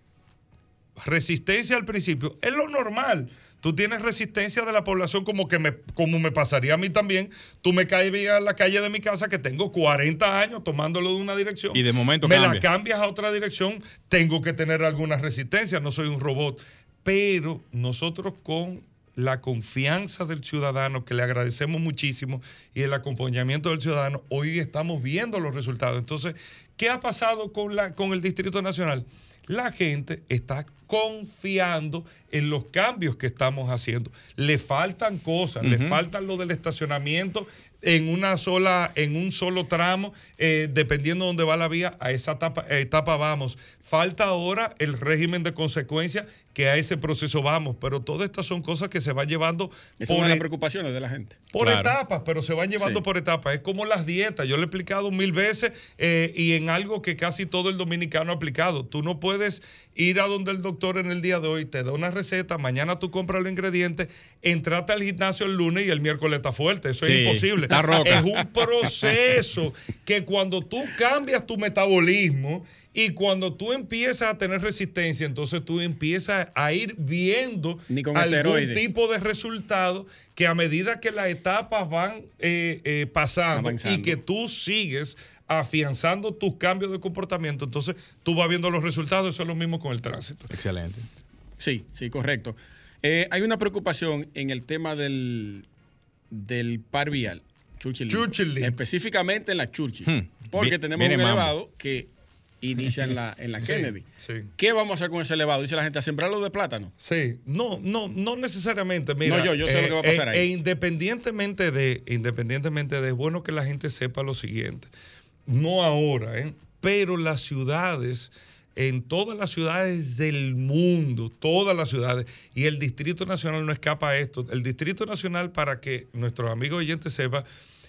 Resistencia al principio, es lo normal. Tú tienes resistencia de la población como que me, como me pasaría a mí también. Tú me caes a la calle de mi casa que tengo 40 años tomándolo de una dirección. Y de momento me cambia. la cambias a otra dirección, tengo que tener alguna resistencia, no soy un robot. Pero nosotros con la confianza del ciudadano, que le agradecemos muchísimo, y el acompañamiento del ciudadano, hoy estamos viendo los resultados. Entonces, ¿qué ha pasado con, la, con el Distrito Nacional? La gente está confiando en los cambios que estamos haciendo. Le faltan cosas, le faltan lo del estacionamiento en una sola, en un solo tramo, eh, dependiendo de dónde va la vía, a esa etapa, etapa vamos. Falta ahora el régimen de consecuencia, que a ese proceso vamos, pero todas estas son cosas que se van llevando Esa por, las e- preocupaciones de la gente. por Claro. etapas, pero se van llevando Sí. por etapas. Es como las dietas. Yo lo he explicado mil veces eh, y en algo que casi todo el dominicano ha aplicado. Tú no puedes ir a donde el doctor en el día de hoy te da una receta, mañana tú compras los ingredientes, entrate al gimnasio el lunes y el miércoles está fuerte. Eso Sí, es imposible. está roca. Es un proceso que cuando tú cambias tu metabolismo y cuando tú empiezas a tener resistencia, entonces tú empiezas a ir viendo Ni con algún tipo de resultado que a medida que las etapas van eh, eh, pasando Avanzando. y que tú sigues afianzando tus cambios de comportamiento, entonces tú vas viendo los resultados. Eso es lo mismo con el tránsito. Excelente. Sí, sí, correcto. Eh, hay una preocupación en el tema del, del par vial. Churchill. Churchill. Específicamente en la Churchill. Hmm. Porque tenemos viene un mambo. elevado que inicia en la, en la Kennedy. sí. ¿Qué vamos a hacer con ese elevado? Dice la gente, a sembrarlo de plátano. Sí, no, no, no necesariamente. Mira, No, yo- yo sé lo que va a pasar eh, ahí. E independientemente de, independientemente de, es bueno que la gente sepa lo siguiente. No ahora, ¿eh? pero las ciudades, en todas las ciudades del mundo, todas las ciudades, y el Distrito Nacional no escapa a esto. El Distrito Nacional, para que nuestros amigos oyentes sepan,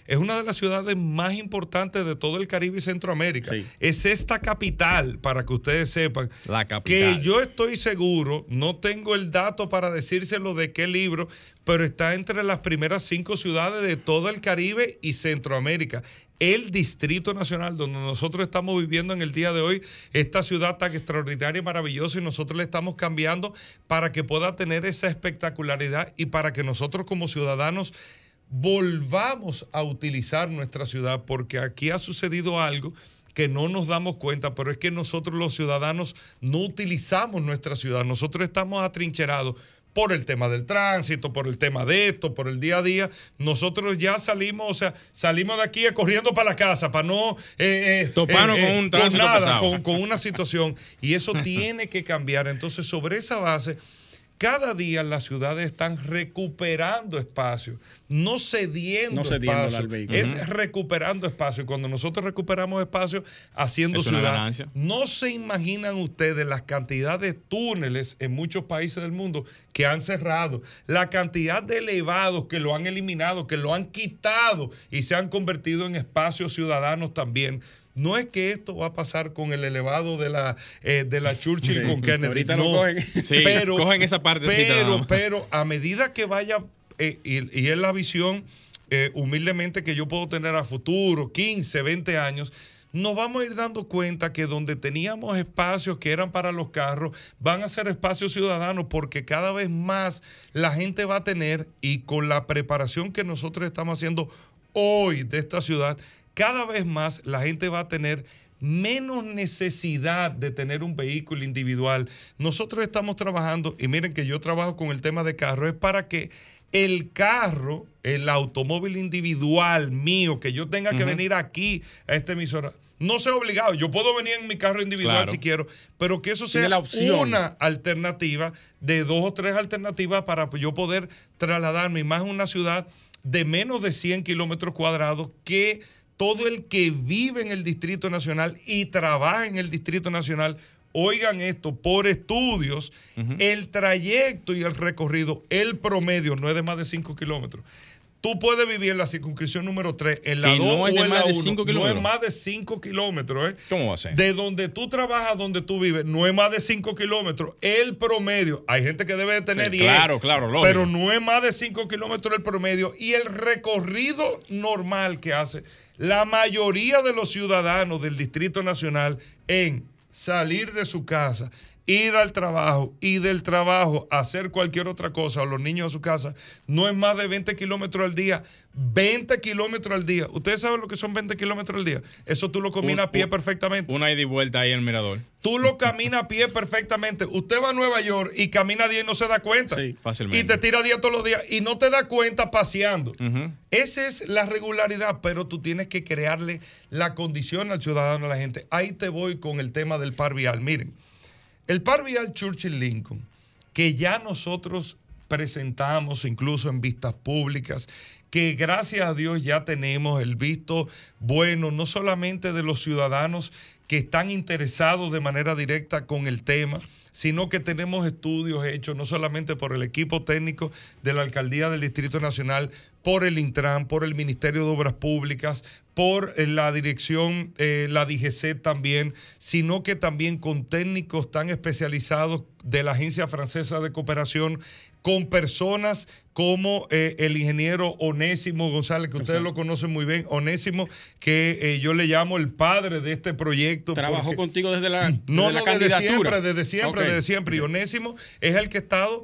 es una de las ciudades más importantes de todo el Caribe y Centroamérica. Es esta capital, para que ustedes sepan. La capital. Que yo estoy seguro, no tengo el dato para decírselo de qué libro, pero está entre las primeras cinco ciudades de todo el Caribe y Centroamérica el Distrito Nacional, donde nosotros estamos viviendo en el día de hoy, esta ciudad tan extraordinaria y maravillosa, y nosotros le estamos cambiando para que pueda tener esa espectacularidad y para que nosotros como ciudadanos volvamos a utilizar nuestra ciudad, porque aquí ha sucedido algo que no nos damos cuenta, pero es que nosotros los ciudadanos no utilizamos nuestra ciudad, nosotros estamos atrincherados por el tema del tránsito, por el tema de esto, por el día a día, nosotros ya salimos, o sea, salimos de aquí corriendo para la casa, para no eh, eh, toparnos eh, con un tránsito nada, con, con una situación. Y eso (laughs) tiene que cambiar. Entonces, sobre esa base, cada día las ciudades están recuperando espacio, no cediendo espacio, es recuperando espacio. Y cuando nosotros recuperamos espacio haciendo ciudad, no se imaginan ustedes las cantidades de túneles en muchos países del mundo que han cerrado, la cantidad de elevados que lo han eliminado, que lo han quitado y se han convertido en espacios ciudadanos también. No es que esto va a pasar con el elevado de la, eh, de la Churchill con Kennedy. no, cogen. (laughs) pero, cogen esa parte. Pero, pero a medida que vaya, eh, y, es la visión eh, humildemente que yo puedo tener a futuro, 15, 20 años, nos vamos a ir dando cuenta que donde teníamos espacios que eran para los carros, van a ser espacios ciudadanos porque cada vez más la gente va a tener y con la preparación que nosotros estamos haciendo hoy de esta ciudad, cada vez más la gente va a tener menos necesidad de tener un vehículo individual. Nosotros estamos trabajando, y miren que yo trabajo con el tema de carro, es para que el carro, el automóvil individual mío, que yo tenga que venir aquí a esta emisora, no sea obligado. Yo puedo venir en mi carro individual si quiero, pero que eso sea la una alternativa de dos o tres alternativas para yo poder trasladarme más en una ciudad de menos de 100 kilómetros cuadrados que todo el que vive en el Distrito Nacional y trabaja en el Distrito Nacional, oigan esto, por estudios, el trayecto y el recorrido, el promedio no es de más de 5 kilómetros. Tú puedes vivir en la circunscripción número 3, en la 2 no o en la 1. No es más de 5 kilómetros. ¿eh? ¿Cómo va a ser? De donde tú trabajas, donde tú vives, no es más de 5 kilómetros. El promedio, hay gente que debe tener 10. claro, claro, lógico. Pero no es más de 5 kilómetros el promedio. Y el recorrido normal que hace la mayoría de los ciudadanos del Distrito Nacional en salir de su casa ir al trabajo y del trabajo hacer cualquier otra cosa, o los niños a su casa, no es más de 20 kilómetros al día. 20 kilómetros al día. ¿Ustedes saben lo que son 20 kilómetros al día? Eso tú lo caminas a pie perfectamente. Una ida y vuelta ahí en el mirador. Tú lo caminas a pie perfectamente. Usted va a Nueva York y camina 10 y no se da cuenta. Sí, fácilmente. Y te tira 10 todos los días y no te da cuenta paseando. Esa es la regularidad, pero tú tienes que crearle la condición al ciudadano, a la gente. Ahí te voy con el tema del par vial. Miren. El par vial Churchill Lincoln, que ya nosotros presentamos incluso en vistas públicas, que gracias a Dios ya tenemos el visto bueno, no solamente de los ciudadanos que están interesados de manera directa con el tema, sino que tenemos estudios hechos no solamente por el equipo técnico de la Alcaldía del Distrito Nacional, por el Intran, por el Ministerio de Obras Públicas, por eh, la dirección, eh, la DGC también, sino que también con técnicos tan especializados de la Agencia Francesa de Cooperación, con personas como eh, el ingeniero Onésimo González, que ustedes lo conocen muy bien, Onésimo, que yo le llamo el padre de este proyecto. ¿Trabajó contigo desde la, desde no, no, Desde siempre, desde siempre, desde siempre. Y Onésimo es el que ha estado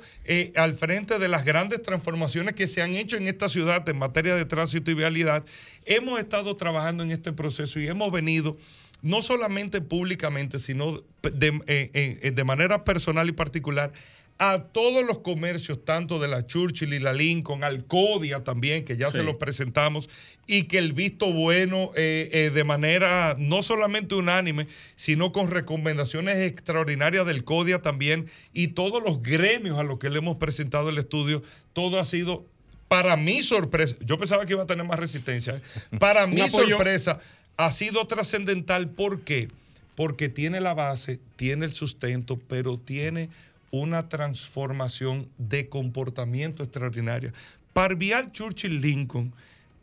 al frente de las grandes transformaciones que se han hecho en esta ciudad en materia de tránsito y vialidad, hemos estado trabajando en este proceso y hemos venido no solamente públicamente, sino de, eh, eh, de manera personal y particular a todos los comercios, tanto de la Churchill y la Lincoln, al CODIA también, que ya se los presentamos, y que el visto bueno eh, de manera no solamente unánime, sino con recomendaciones extraordinarias del CODIA también, y todos los gremios a los que le hemos presentado el estudio, todo ha sido para mi sorpresa, yo pensaba que iba a tener más resistencia. ¿eh? Para (laughs) mi sorpresa, ha sido trascendental. ¿Por qué? Porque tiene la base, tiene el sustento, pero tiene una transformación de comportamiento extraordinaria. Parvial Churchill Lincoln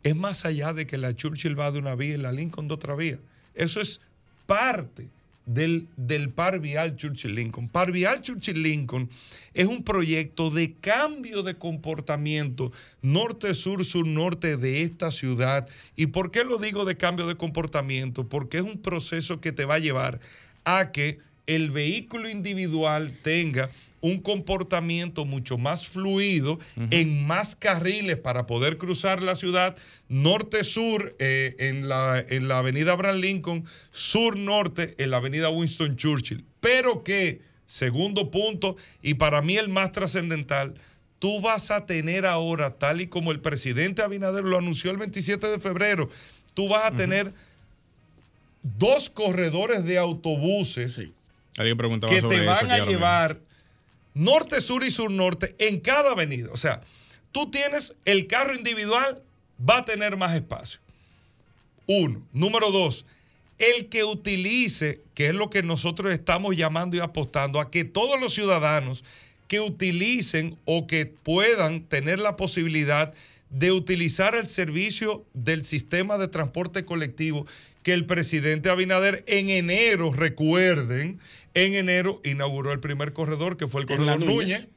es más allá de que la Churchill va de una vía y la Lincoln de otra vía. Eso es parte del, del par vial Churchill-Lincoln. Par vial Churchill-Lincoln es un proyecto de cambio de comportamiento norte-sur, sur-norte de esta ciudad. ¿Y por qué lo digo de cambio de comportamiento? Porque es un proceso que te va a llevar a que el vehículo individual tenga un comportamiento mucho más fluido en más carriles para poder cruzar la ciudad norte-sur eh, en, la, en la avenida Abraham Lincoln, sur-norte en la avenida Winston Churchill. Pero que, segundo punto, y para mí el más trascendental, tú vas a tener ahora, tal y como el presidente Abinader lo anunció el 27 de febrero, tú vas a tener dos corredores de autobuses que te van a llevar norte, sur y sur norte en cada avenida. O sea, tú tienes el carro individual, va a tener más espacio. Uno. Número dos, el que utilice, que es lo que nosotros estamos llamando y apostando, a que todos los ciudadanos que utilicen o que puedan tener la posibilidad de utilizar el servicio del sistema de transporte colectivo que el presidente Abinader en enero, recuerden, en enero inauguró el primer corredor, que fue el corredor Núñez.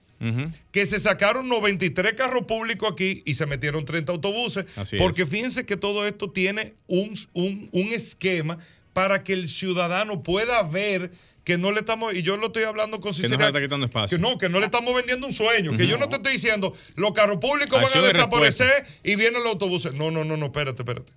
que se sacaron 93 carros públicos aquí y se metieron 30 autobuses, porque fíjense que todo esto tiene un, un, esquema para que el ciudadano pueda ver que no le estamos, y yo lo estoy hablando con sinceridad. Que no, espacio. que no, que no le estamos vendiendo un sueño, que yo no te estoy diciendo, los carros públicos van a desaparecer y vienen los autobuses. No, no, no, no, espérate, espérate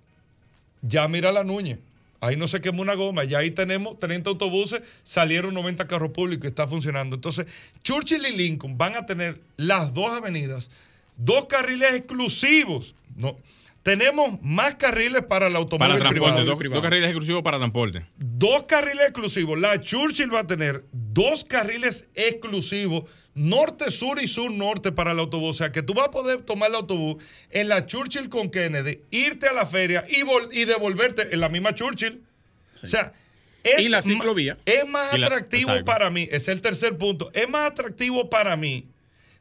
ya mira la Núñez. Ahí no se quemó una goma, ya ahí tenemos 30 autobuses, salieron 90 carros públicos y está funcionando. Entonces, Churchill y Lincoln van a tener las dos avenidas, dos carriles exclusivos. No, tenemos más carriles para el automóvil para transporte, Dos, carriles exclusivos para transporte. Dos carriles exclusivos. La Churchill va a tener dos carriles exclusivos norte, sur y sur, norte para el autobús. O sea, que tú vas a poder tomar el autobús en la Churchill con Kennedy, irte a la feria y, y devolverte en la misma Churchill. O sea, es, y la ciclovía. Es más atractivo para mí, es el tercer punto, es más atractivo para mí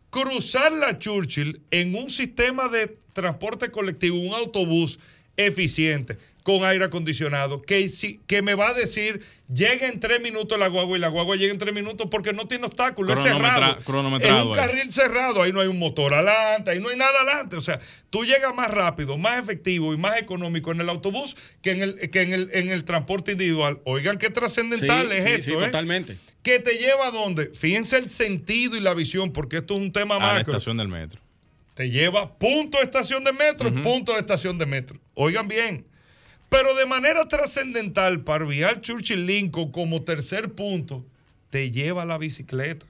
cruzar la Churchill en un sistema de transporte colectivo, un autobús eficiente con aire acondicionado, que, que me va a decir, llega en tres minutos la guagua y la guagua llega en tres minutos porque no tiene obstáculo, es cerrado. Es un carril cerrado, ahí no hay un motor adelante, ahí no hay nada adelante. O sea, tú llegas más rápido, más efectivo y más económico en el autobús que en el, que en el, en el transporte individual. Oigan qué trascendental es esto. Sí, ¿eh? totalmente. ¿Que te lleva a dónde? Fíjense el sentido y la visión, porque esto es un tema a La estación del metro. Te lleva punto de estación de metro, punto de estación de metro. Oigan bien pero de manera trascendental, para vial Churchill Lincoln como tercer punto, te lleva la bicicleta.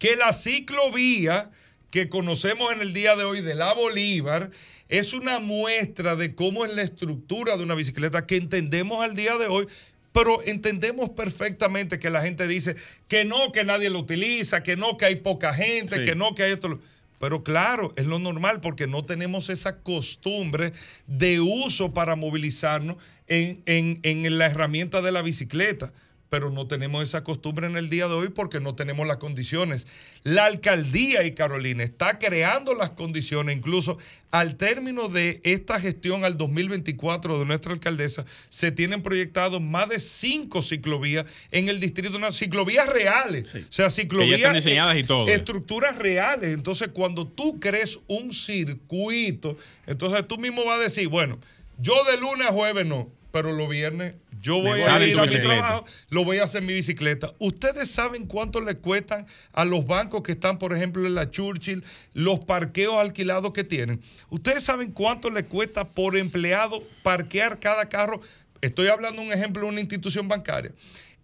Que la ciclovía que conocemos en el día de hoy de la Bolívar es una muestra de cómo es la estructura de una bicicleta que entendemos al día de hoy, pero entendemos perfectamente que la gente dice que no, que nadie lo utiliza, que no, que hay poca gente, que no, que hay esto. Pero claro, es lo normal porque no tenemos esa costumbre de uso para movilizarnos en, en la herramienta de la bicicleta pero no tenemos esa costumbre en el día de hoy porque no tenemos las condiciones. La alcaldía y Carolina está creando las condiciones, incluso al término de esta gestión al 2024 de nuestra alcaldesa, se tienen proyectados más de cinco ciclovías en el distrito, unas ciclovías reales. O sea, ciclovías. están diseñadas y todo. Estructuras reales. Entonces, cuando tú crees un circuito, entonces tú mismo vas a decir, bueno, yo de lunes a jueves no pero los viernes yo voy a ir a mi trabajo, lo voy a hacer en mi bicicleta. ¿Ustedes saben cuánto le cuestan a los bancos que están, por ejemplo, en la Churchill, los parqueos alquilados que tienen? ¿Ustedes saben cuánto le cuesta por empleado parquear cada carro? Estoy hablando de un ejemplo de una institución bancaria.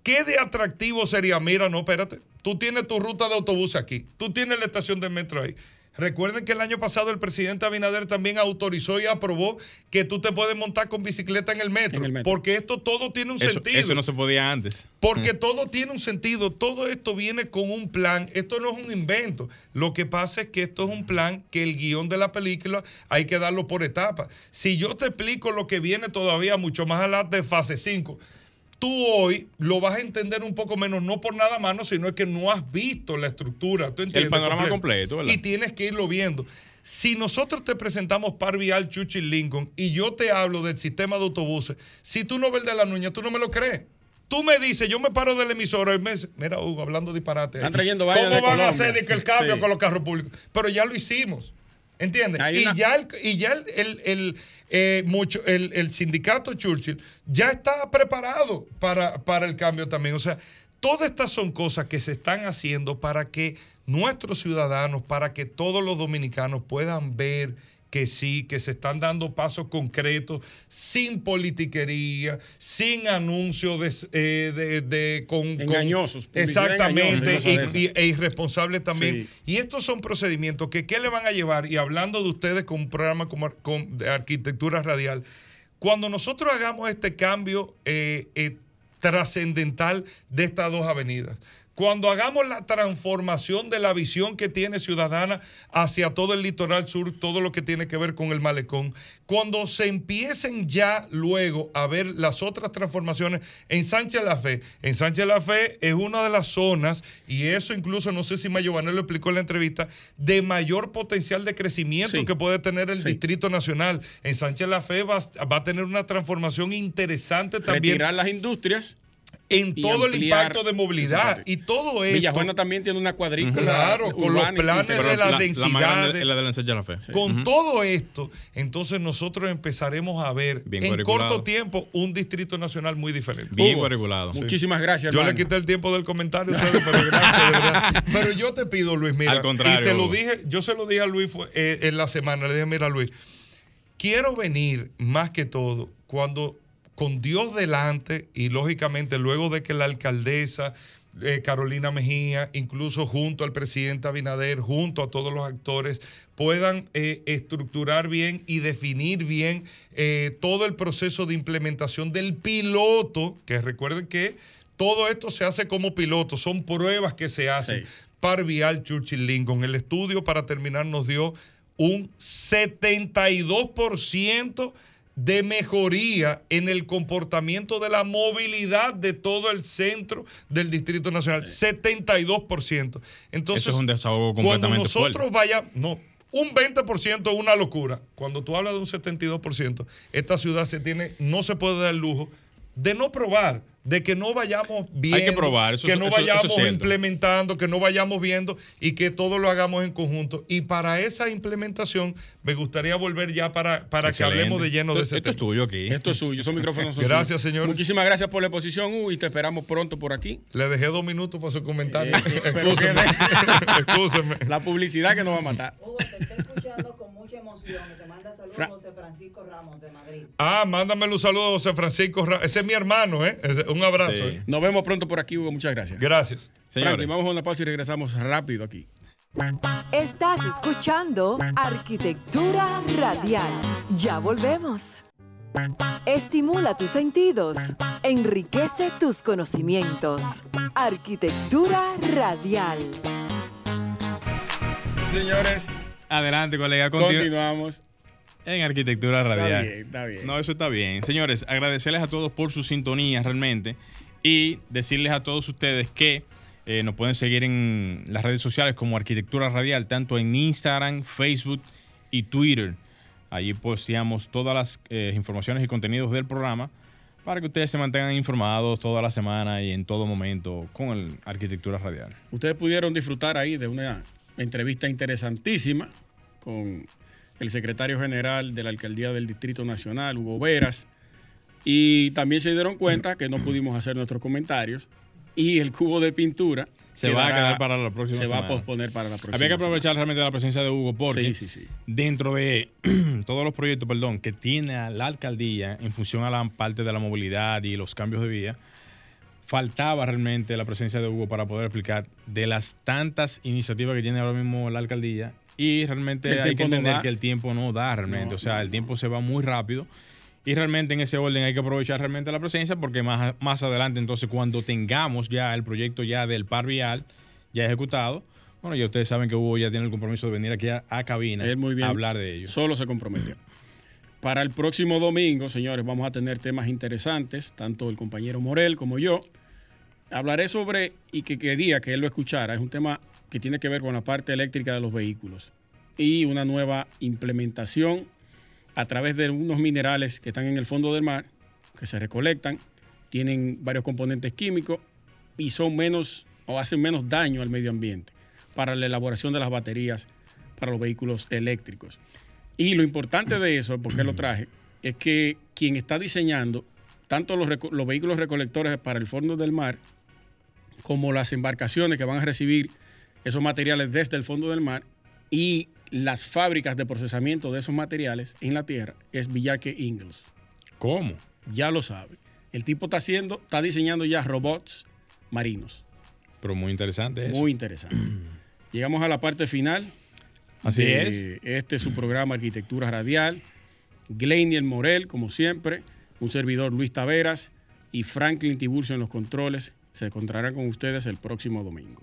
¿Qué de atractivo sería? Mira, no, espérate. Tú tienes tu ruta de autobús aquí. Tú tienes la estación de metro ahí. Recuerden que el año pasado el presidente Abinader también autorizó y aprobó que tú te puedes montar con bicicleta en el metro. Porque esto todo tiene un sentido. Eso no se podía antes. Porque todo tiene un sentido. Todo esto viene con un plan. Esto no es un invento. Lo que pasa es que esto es un plan que el guion de la película hay que darlo por etapas. Si yo te explico lo que viene todavía mucho más adelante de fase 5, tú hoy lo vas a entender un poco menos, no por nada más, sino es que no has visto la estructura. ¿tú entiendes? El panorama completo, ¿verdad? Y tienes que irlo viendo. Si nosotros te presentamos Parvial, Churchill, Lincoln y yo te hablo del sistema de autobuses, si tú no ves el de la nuña, tú no me lo crees. Tú me dices, yo me paro del emisor y me dice, mira, Hugo, hablando disparate. Están trayendo ¿Cómo de van a hacer de que el cambio Sí. con los carros públicos? Pero ya lo hicimos. ¿Entiendes? Hay Y una- ya, el, y ya el, el- el, eh, mucho, el, el sindicato Churchill ya está preparado para, para el cambio también. O sea, todas estas son cosas que se están haciendo para que nuestros ciudadanos, para que todos los dominicanos puedan ver que sí, que se están dando pasos concretos, sin politiquería, sin anuncios de, eh, de- de- con, Engañosos, exactamente, y y- e irresponsables también. Sí. Y estos son procedimientos que ¿qué le van a llevar? Y hablando de ustedes con un programa como, con- de arquitectura radial, cuando nosotros hagamos este cambio eh, eh, trascendental de estas dos avenidas, cuando hagamos la transformación de la visión que tiene Ciudadana hacia todo el litoral sur, todo lo que tiene que ver con el malecón, cuando se empiecen ya luego a ver las otras transformaciones en Sánchez La Fe, en Sánchez La Fe es una de las zonas, y eso incluso no sé si Mayo Banel lo explicó en la entrevista, de mayor potencial de crecimiento Sí. que puede tener el Sí. Distrito Nacional. En Sánchez La Fe va, va a tener una transformación interesante también Retirar las industrias. En todo el impacto de movilidad y todo esto. Villajuana también tiene una cuadrícula. Claro, con los planes de la la, la densidad más grande de- es la de la Ensanche de la Fe. Con todo esto, entonces nosotros empezaremos a ver Bien en cuadriculado. corto tiempo un distrito nacional muy diferente. Bien Hugo, cuadriculado. Muchísimas gracias, Yo le quité el tiempo del comentario, (laughs) ustedes, pero gracias, de verdad. Pero yo te pido, Luis, mira, Al contrario, y te lo dije, yo se lo dije a Luis fue, eh, en la semana, le dije, mira, Luis, quiero venir más que todo cuando con Dios delante y lógicamente luego de que la alcaldesa eh, Carolina Mejía, incluso junto al presidente Abinader, junto a todos los actores, puedan eh, estructurar bien y definir bien eh, todo el proceso de implementación del piloto, que recuerden que todo esto se hace como piloto, son pruebas que se hacen. Sí. Parvial Churchill Lincoln. El estudio para terminar nos dio un 72% de mejoría en el comportamiento de la movilidad de todo el centro del Distrito Nacional. 72%. Entonces, Eso es un desahogo cuando completamente nosotros vayamos, no, un 20% es una locura. Cuando tú hablas de un 72%, esta ciudad se tiene, no se puede dar el lujo de no probar, de que no vayamos viendo, probar, eso que no eso- eso es vayamos implementando, que no vayamos viendo y que todo lo hagamos en conjunto. Y para esa implementación me gustaría volver ya para, para que hablemos de lleno de Esto- ese Esto es tuyo aquí. Esto es suyo, esos micrófonos son Gracias, suyos. señores. Muchísimas gracias por la exposición, Hugo, y te esperamos pronto por aquí. Le dejé dos minutos para su comentario. Eh, eh, pero Excúseme. (laughs) Excúseme. La publicidad que nos va a matar. Hugo, te estoy escuchando con mucha emoción. Te manda saludos Fra- José Francisco Ramos de Madrid. Ah, mándamele un saludo a José Francisco. Ra- Ese es mi hermano, ¿eh? Ese- un abrazo. Sí. ¿eh? Nos vemos pronto por aquí, Hugo. Muchas gracias. Gracias. Señores. Vamos a una pausa y regresamos rápido aquí. Estás escuchando Arquitectura Radial. Ya volvemos. Estimula tus sentidos, enriquece tus conocimientos. Arquitectura Radial. Señores, Adelante, colega. Continu- continuamos. En arquitectura radial. Está bien, está bien. No, eso está bien. Señores, agradecerles a todos por su sintonía realmente y decirles a todos ustedes que eh, nos pueden seguir en las redes sociales como Arquitectura Radial, tanto en Instagram, Facebook y Twitter. Allí posteamos todas las eh, informaciones y contenidos del programa para que ustedes se mantengan informados toda la semana y en todo momento con el Arquitectura Radial. Ustedes pudieron disfrutar ahí de una entrevista interesantísima con el secretario general de la Alcaldía del Distrito Nacional, Hugo Veras, y también se dieron cuenta que no pudimos hacer nuestros comentarios y el cubo de pintura Se va a quedar para la próxima Se va a posponer para la próxima Había que semana. aprovechar realmente la presencia de Hugo porque Sí, sí, sí. dentro de (clears throat) todos los proyectos, perdón, que tiene la alcaldía en función a la parte de la movilidad y los cambios de vía, faltaba realmente la presencia de Hugo para poder explicar de las tantas iniciativas que tiene ahora mismo la alcaldía y realmente hay que no entender que el tiempo no da realmente, No, o sea, no, el tiempo se va muy rápido y realmente en ese orden hay que aprovechar realmente la presencia porque más, más adelante entonces cuando tengamos ya el proyecto ya del par vial ya ejecutado, bueno, ya ustedes saben que Hugo ya tiene el compromiso de venir aquí a, a cabina Él muy bien. a hablar de ello. Solo se comprometió. Para el próximo domingo, señores, vamos a tener temas interesantes, tanto el compañero Morel como yo. Hablaré sobre, y que quería que él lo escuchara, es un tema que tiene que ver con la parte eléctrica de los vehículos y una nueva implementación a través de unos minerales que están en el fondo del mar, que se recolectan, tienen varios componentes químicos y son menos o hacen menos daño al medio ambiente para la elaboración de las baterías para los vehículos eléctricos. Y lo importante de eso, porque lo traje, es que quien está diseñando tanto los, los, vehículos recolectores para el fondo del mar como las embarcaciones que van a recibir esos materiales desde el fondo del mar y las fábricas de procesamiento de esos materiales en la tierra es Villarque Ingalls. ¿Cómo? Ya lo sabe. El tipo está haciendo, está diseñando ya robots marinos. Pero muy interesante eso. Muy interesante. (clears throat) Llegamos a la parte final. Así es. Este es su programa Arquitectura Radial. Gleinier Morel, como siempre, un servidor Luis Taveras y Franklin Tiburcio en los controles. Se encontrarán con ustedes el próximo domingo.